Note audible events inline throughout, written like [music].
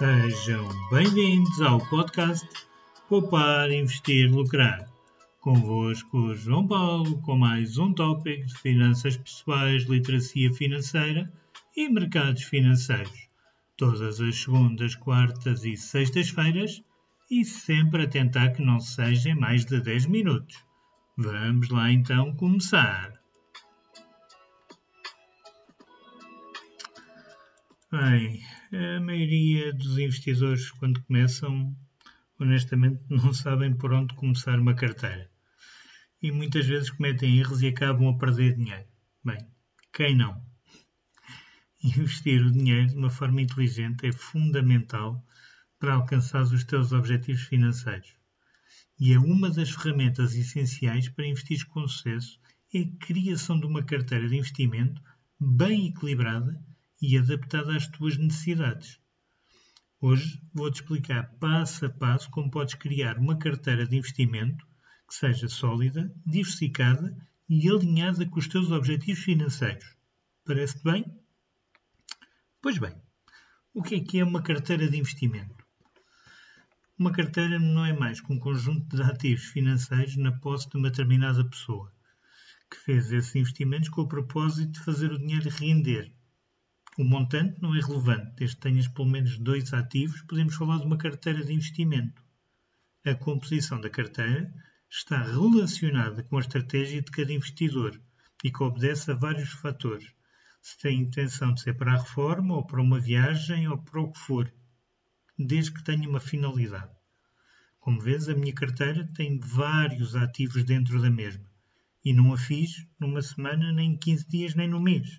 Sejam bem-vindos ao podcast Poupar, Investir, Lucrar. Convosco, João Paulo, com mais um tópico de finanças pessoais, literacia financeira e mercados financeiros. Todas as segundas, quartas e sextas-feiras e sempre a tentar que não sejam mais de 10 minutos. Vamos lá então começar. Bem, a maioria dos investidores, quando começam, honestamente [laughs] não sabem por onde começar uma carteira. E muitas vezes cometem erros e acabam a perder dinheiro. Bem, quem não? [laughs] Investir o dinheiro de uma forma inteligente é fundamental para alcançar os teus objetivos financeiros. E é uma das ferramentas essenciais para investir com sucesso é a criação de uma carteira de investimento bem equilibrada e adaptada às tuas necessidades. Hoje vou-te explicar passo a passo como podes criar uma carteira de investimento que seja sólida, diversificada e alinhada com os teus objetivos financeiros. Parece-te bem? Pois bem, o que é que é uma carteira de investimento? Uma carteira não é mais que um conjunto de ativos financeiros na posse de uma determinada pessoa, que fez esses investimentos com o propósito de fazer o dinheiro render o montante não é relevante, desde que tenhas pelo menos dois ativos, podemos falar de uma carteira de investimento. A composição da carteira está relacionada com a estratégia de cada investidor e que obedece a vários fatores. Se tem intenção de ser para a reforma, ou para uma viagem, ou para o que for, desde que tenha uma finalidade. Como vês, a minha carteira tem vários ativos dentro da mesma e não a fiz numa semana, nem em 15 dias, nem no mês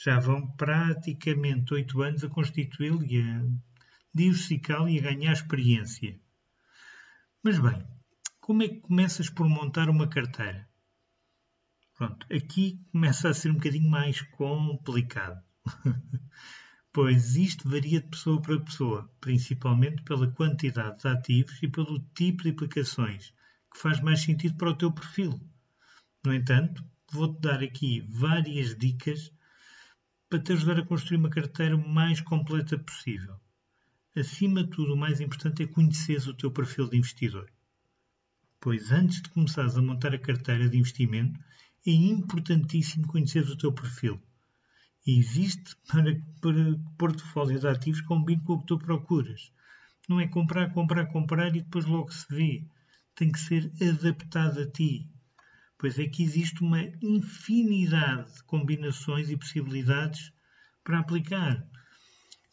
já vão praticamente oito anos a constituí-lo e a diversificá-lo e a ganhar experiência. Mas bem, como é que começas por montar uma carteira? Pronto, aqui começa a ser um bocadinho mais complicado. [laughs] pois isto varia de pessoa para pessoa, principalmente pela quantidade de ativos e pelo tipo de aplicações que faz mais sentido para o teu perfil. No entanto, vou-te dar aqui várias dicas para te ajudar a construir uma carteira o mais completa possível. Acima de tudo, o mais importante é conheceres o teu perfil de investidor. Pois antes de começares a montar a carteira de investimento, é importantíssimo conheceres o teu perfil. Existe para que portfólio de ativos combine com o que tu procuras. Não é comprar, comprar, comprar e depois logo se vê. Tem que ser adaptado a ti pois é que existe uma infinidade de combinações e possibilidades para aplicar.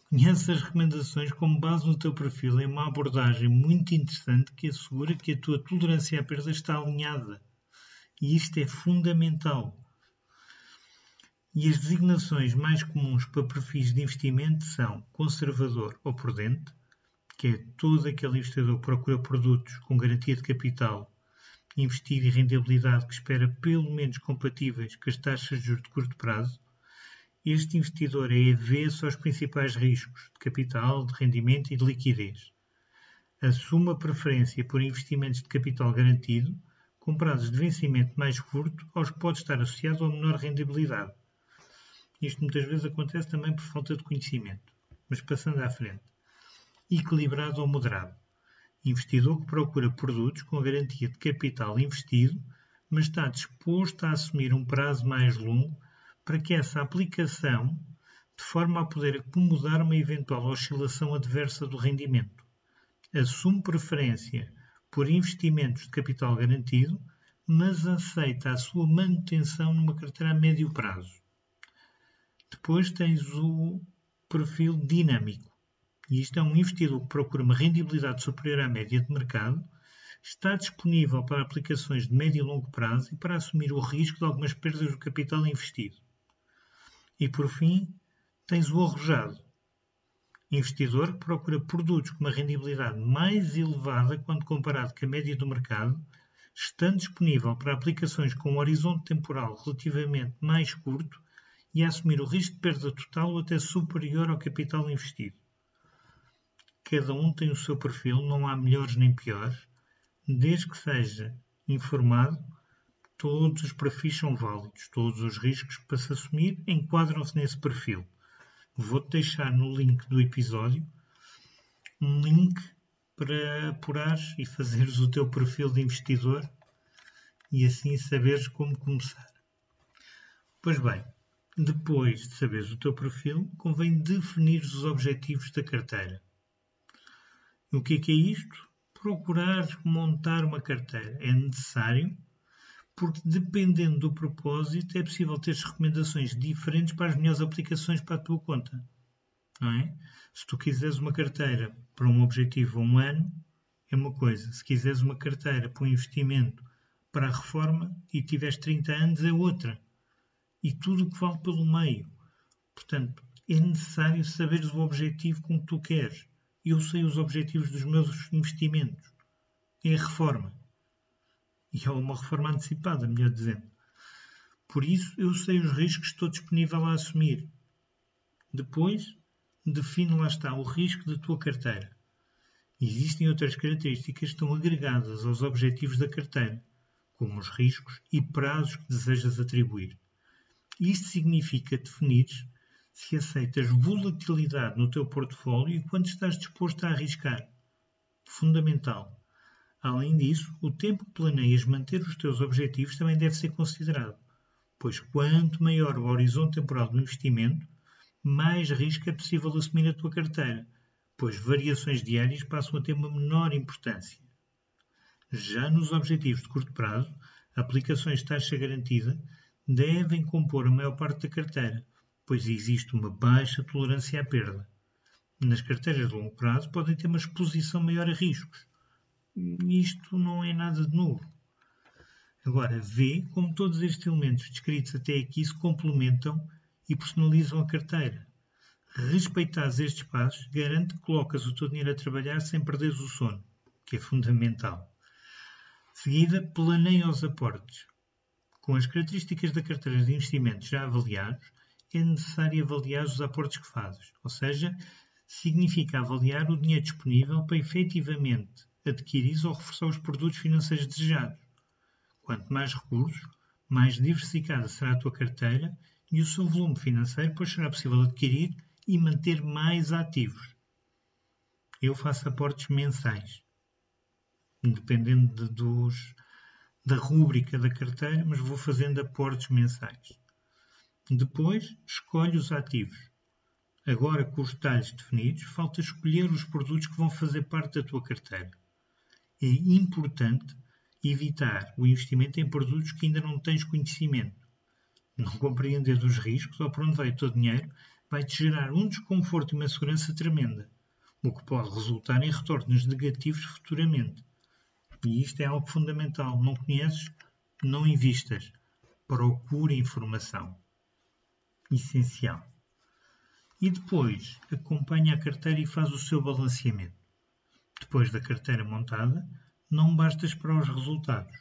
Conhece as recomendações como base no teu perfil é uma abordagem muito interessante que assegura que a tua tolerância à perda está alinhada. E isto é fundamental. E as designações mais comuns para perfis de investimento são conservador ou prudente, que é todo aquele investidor que procura produtos com garantia de capital investir e rentabilidade que espera pelo menos compatíveis com as taxas de juros de curto prazo, este investidor é avesso aos principais riscos de capital, de rendimento e de liquidez. Assume a preferência por investimentos de capital garantido, com prazos de vencimento mais curto, aos que pode estar associado a menor rentabilidade. Isto muitas vezes acontece também por falta de conhecimento. Mas passando à frente. Equilibrado ou moderado investidor que procura produtos com garantia de capital investido, mas está disposto a assumir um prazo mais longo para que essa aplicação, de forma a poder acomodar uma eventual oscilação adversa do rendimento. Assume preferência por investimentos de capital garantido, mas aceita a sua manutenção numa carteira a médio prazo. Depois tens o perfil dinâmico e isto é um investidor que procura uma rendibilidade superior à média de mercado, está disponível para aplicações de médio e longo prazo e para assumir o risco de algumas perdas do capital investido. E por fim, tens o arrojado, investidor que procura produtos com uma rendibilidade mais elevada quando comparado com a média do mercado, estando disponível para aplicações com um horizonte temporal relativamente mais curto e assumir o risco de perda total ou até superior ao capital investido. Cada um tem o seu perfil, não há melhores nem piores. Desde que seja informado, todos os perfis são válidos, todos os riscos para se assumir enquadram-se nesse perfil. Vou-te deixar no link do episódio um link para apurares e fazeres o teu perfil de investidor e assim saberes como começar. Pois bem, depois de saberes o teu perfil, convém definir os objetivos da carteira. O que é que é isto? Procurar montar uma carteira. É necessário porque dependendo do propósito é possível ter recomendações diferentes para as melhores aplicações para a tua conta. Não é? Se tu quiseres uma carteira para um objetivo a um ano, é uma coisa. Se quiseres uma carteira para um investimento para a reforma e tiveres 30 anos, é outra e tudo o que vale pelo meio. Portanto, é necessário saberes o objetivo com que tu queres. Eu sei os objetivos dos meus investimentos. É a reforma. E é uma reforma antecipada, melhor dizendo. Por isso, eu sei os riscos que estou disponível a assumir. Depois, define lá está o risco da tua carteira. Existem outras características que estão agregadas aos objetivos da carteira, como os riscos e prazos que desejas atribuir. Isto significa definir se aceitas volatilidade no teu portfólio e quanto estás disposto a arriscar. Fundamental. Além disso, o tempo que planeias manter os teus objetivos também deve ser considerado, pois quanto maior o horizonte temporal do investimento, mais risco é possível assumir a tua carteira, pois variações diárias passam a ter uma menor importância. Já nos objetivos de curto prazo, aplicações de taxa garantida devem compor a maior parte da carteira, pois existe uma baixa tolerância à perda. Nas carteiras de longo prazo podem ter uma exposição maior a riscos. Isto não é nada de novo. Agora, vê como todos estes elementos descritos até aqui se complementam e personalizam a carteira. Respeitares estes passos garante que colocas o teu dinheiro a trabalhar sem perderes o sono, que é fundamental. Seguida, planeia os aportes. Com as características da carteira de investimentos já avaliados, é necessário avaliar os aportes que fazes, ou seja, significa avaliar o dinheiro disponível para efetivamente adquirir ou reforçar os produtos financeiros desejados. Quanto mais recursos, mais diversificada será a tua carteira e o seu volume financeiro, pois será possível adquirir e manter mais ativos. Eu faço aportes mensais, dependendo de, dos, da rúbrica da carteira, mas vou fazendo aportes mensais. Depois, escolhe os ativos. Agora, com os detalhes definidos, falta escolher os produtos que vão fazer parte da tua carteira. É importante evitar o investimento em produtos que ainda não tens conhecimento. Não compreender os riscos ou por onde vai o teu dinheiro vai-te gerar um desconforto e uma segurança tremenda, o que pode resultar em retornos negativos futuramente. E isto é algo fundamental. Não conheces? Não invistas. Procure informação. Essencial. E depois, acompanha a carteira e faz o seu balanceamento. Depois da carteira montada, não basta esperar os resultados.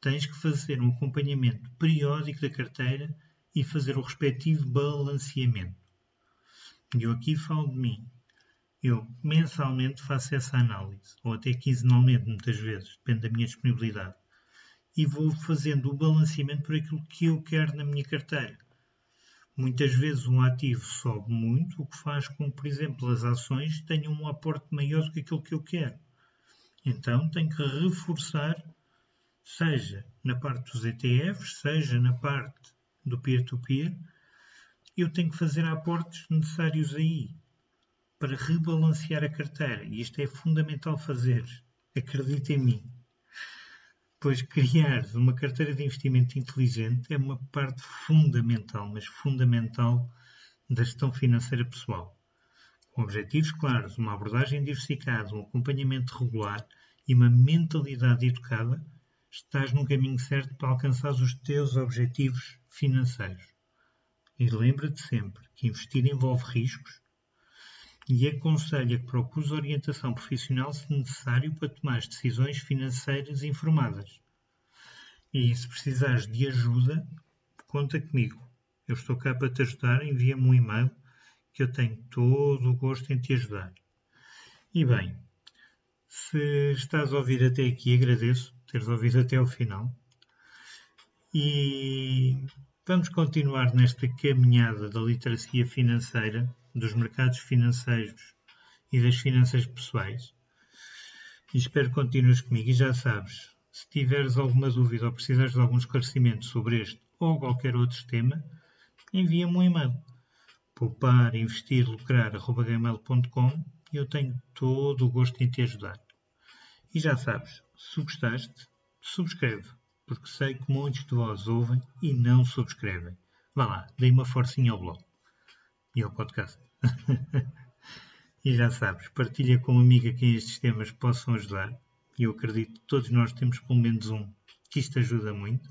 Tens que fazer um acompanhamento periódico da carteira e fazer o respectivo balanceamento. E eu aqui falo de mim. Eu mensalmente faço essa análise, ou até quinzenalmente, muitas vezes, depende da minha disponibilidade, e vou fazendo o balanceamento por aquilo que eu quero na minha carteira. Muitas vezes um ativo sobe muito, o que faz com que, por exemplo, as ações tenham um aporte maior do que aquilo que eu quero. Então tenho que reforçar, seja na parte dos ETFs, seja na parte do peer-to-peer, -peer, eu tenho que fazer aportes necessários aí para rebalancear a carteira. E isto é fundamental fazer. Acredita em mim. Pois criar uma carteira de investimento inteligente é uma parte fundamental, mas fundamental da gestão financeira pessoal. Com objetivos claros, uma abordagem diversificada, um acompanhamento regular e uma mentalidade educada, estás no caminho certo para alcançar os teus objetivos financeiros. E lembra-te sempre que investir envolve riscos, e aconselha que procures orientação profissional se necessário para tomar decisões financeiras informadas. E se precisares de ajuda, conta comigo. Eu estou cá para te ajudar, envia-me um e-mail que eu tenho todo o gosto em te ajudar. E bem, se estás a ouvir até aqui, agradeço teres ouvido até ao final. E vamos continuar nesta caminhada da literacia financeira dos mercados financeiros e das finanças pessoais. E espero que continues comigo. E já sabes, se tiveres alguma dúvida ou precisares de algum esclarecimento sobre este ou qualquer outro tema, envia-me um e-mail. Poupar, investir, e eu tenho todo o gosto em te ajudar. E já sabes, se gostaste, subscreve, porque sei que muitos de vós ouvem e não subscrevem. Vá lá, dê uma forcinha ao blog e ao podcast. [laughs] e já sabes, partilha com uma amiga quem estes temas possam ajudar. E eu acredito que todos nós temos pelo menos um, que isto ajuda muito.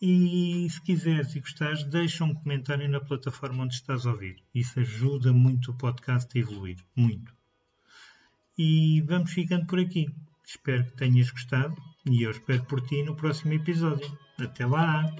E se quiseres e gostares, deixa um comentário na plataforma onde estás a ouvir. Isso ajuda muito o podcast a evoluir. Muito. E vamos ficando por aqui. Espero que tenhas gostado e eu espero por ti no próximo episódio. Até lá!